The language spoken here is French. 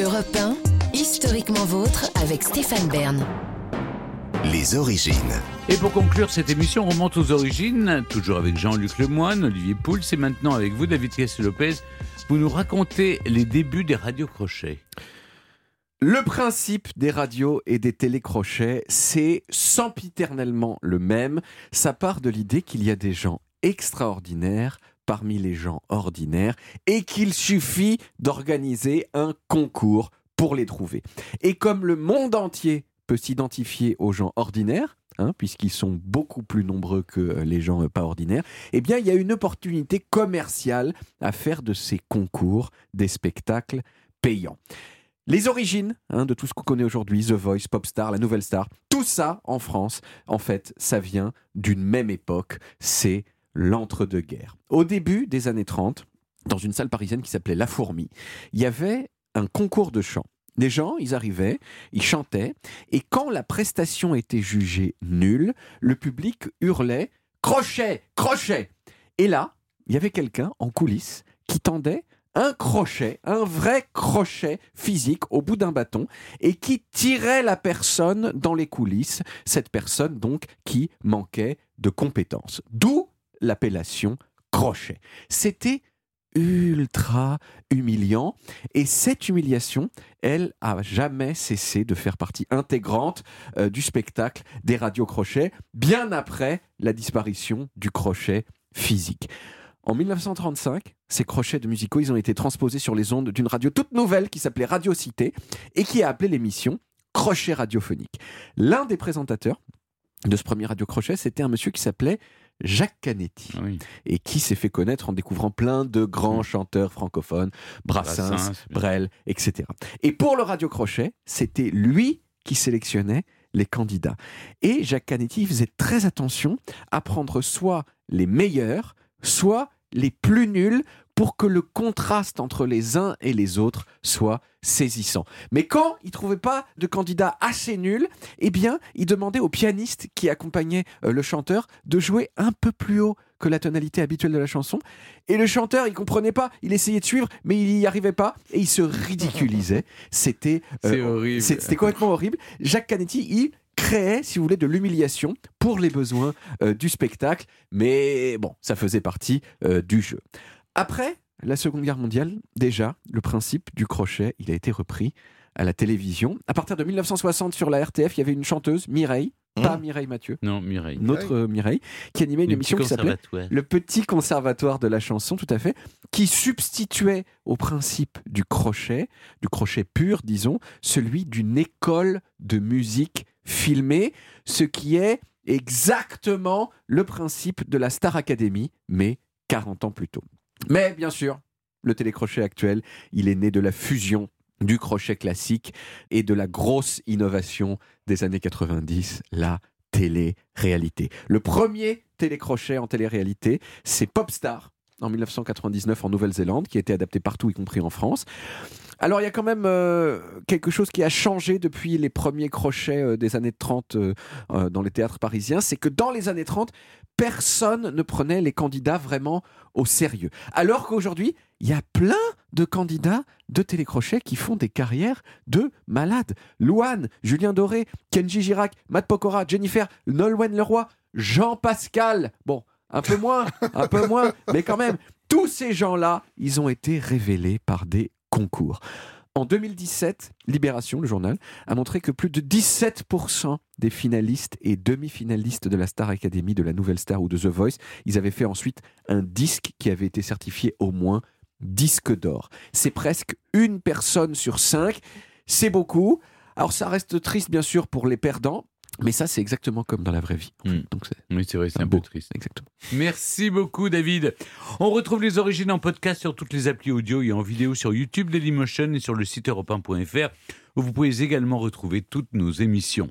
Europe 1, historiquement vôtre avec Stéphane Bern. Les origines. Et pour conclure cette émission, on remonte aux origines, toujours avec Jean-Luc Lemoine, Olivier Pouls, et maintenant avec vous, David Cassel-Lopez. Vous nous racontez les débuts des radios crochets. Le principe des radios et des télécrochets, c'est sempiternellement le même. Ça part de l'idée qu'il y a des gens extraordinaires parmi les gens ordinaires et qu'il suffit d'organiser un concours pour les trouver. Et comme le monde entier peut s'identifier aux gens ordinaires, hein, puisqu'ils sont beaucoup plus nombreux que euh, les gens euh, pas ordinaires, eh bien, il y a une opportunité commerciale à faire de ces concours des spectacles payants. Les origines hein, de tout ce qu'on connaît aujourd'hui, The Voice, Popstar, la Nouvelle Star, tout ça en France, en fait, ça vient d'une même époque, c'est l'entre-deux-guerres. Au début des années 30, dans une salle parisienne qui s'appelait La Fourmi, il y avait un concours de chant. Les gens, ils arrivaient, ils chantaient, et quand la prestation était jugée nulle, le public hurlait Crochet Crochet Et là, il y avait quelqu'un en coulisses qui tendait un crochet, un vrai crochet physique au bout d'un bâton, et qui tirait la personne dans les coulisses, cette personne donc qui manquait de compétences. D'où l'appellation crochet. C'était ultra humiliant et cette humiliation, elle a jamais cessé de faire partie intégrante euh, du spectacle des radios crochets, bien après la disparition du crochet physique. En 1935, ces crochets de musicaux, ils ont été transposés sur les ondes d'une radio toute nouvelle qui s'appelait Radio Cité et qui a appelé l'émission Crochet radiophonique. L'un des présentateurs de ce premier radio crochet, c'était un monsieur qui s'appelait Jacques Canetti, Ah et qui s'est fait connaître en découvrant plein de grands Mm. chanteurs francophones, Brassens, Brassens. Brel, etc. Et pour le radio crochet, c'était lui qui sélectionnait les candidats. Et Jacques Canetti faisait très attention à prendre soit les meilleurs, soit les plus nuls pour que le contraste entre les uns et les autres soit saisissant. Mais quand il trouvait pas de candidat assez nul, eh bien, il demandait au pianiste qui accompagnait euh, le chanteur de jouer un peu plus haut que la tonalité habituelle de la chanson. Et le chanteur, il comprenait pas, il essayait de suivre, mais il n'y arrivait pas et il se ridiculisait. C'était euh, C'était complètement horrible. Jacques Canetti, il créait, si vous voulez, de l'humiliation pour les besoins euh, du spectacle, mais bon, ça faisait partie euh, du jeu. Après la Seconde Guerre mondiale, déjà, le principe du crochet, il a été repris à la télévision. À partir de 1960, sur la RTF, il y avait une chanteuse, Mireille, pas Mireille Mathieu, Non, Mireille. notre euh, Mireille, qui animait une Le émission petit qui s'appelait conservatoire. le petit conservatoire de la chanson, tout à fait, qui substituait au principe du crochet, du crochet pur, disons, celui d'une école de musique filmée, ce qui est exactement le principe de la Star Academy, mais 40 ans plus tôt. Mais bien sûr, le télécrochet actuel, il est né de la fusion du crochet classique et de la grosse innovation des années 90, la télé-réalité. Le premier télécrochet en télé-réalité, c'est Popstar en 1999 en Nouvelle-Zélande, qui a été adapté partout, y compris en France. Alors il y a quand même euh, quelque chose qui a changé depuis les premiers crochets euh, des années 30 euh, dans les théâtres parisiens, c'est que dans les années 30, personne ne prenait les candidats vraiment au sérieux. Alors qu'aujourd'hui, il y a plein de candidats de télécrochets qui font des carrières de malades. Louane, Julien Doré, Kenji Girac, Matt Pokora, Jennifer, Nolwenn Leroy, Jean Pascal. Bon, un peu moins, un peu moins, mais quand même, tous ces gens-là, ils ont été révélés par des concours. En 2017, Libération, le journal, a montré que plus de 17% des finalistes et demi-finalistes de la Star Academy, de la Nouvelle Star ou de The Voice, ils avaient fait ensuite un disque qui avait été certifié au moins disque d'or. C'est presque une personne sur cinq. C'est beaucoup. Alors ça reste triste bien sûr pour les perdants, mais ça c'est exactement comme dans la vraie vie. en fait. Mm. Donc c'est Oui, c'est vrai, c'est un un peu beau. triste. exactement. Merci beaucoup, David. On retrouve les origines en podcast sur toutes les applis audio et en vidéo sur YouTube Dailymotion et sur le site europe1.fr où vous pouvez également retrouver toutes nos émissions.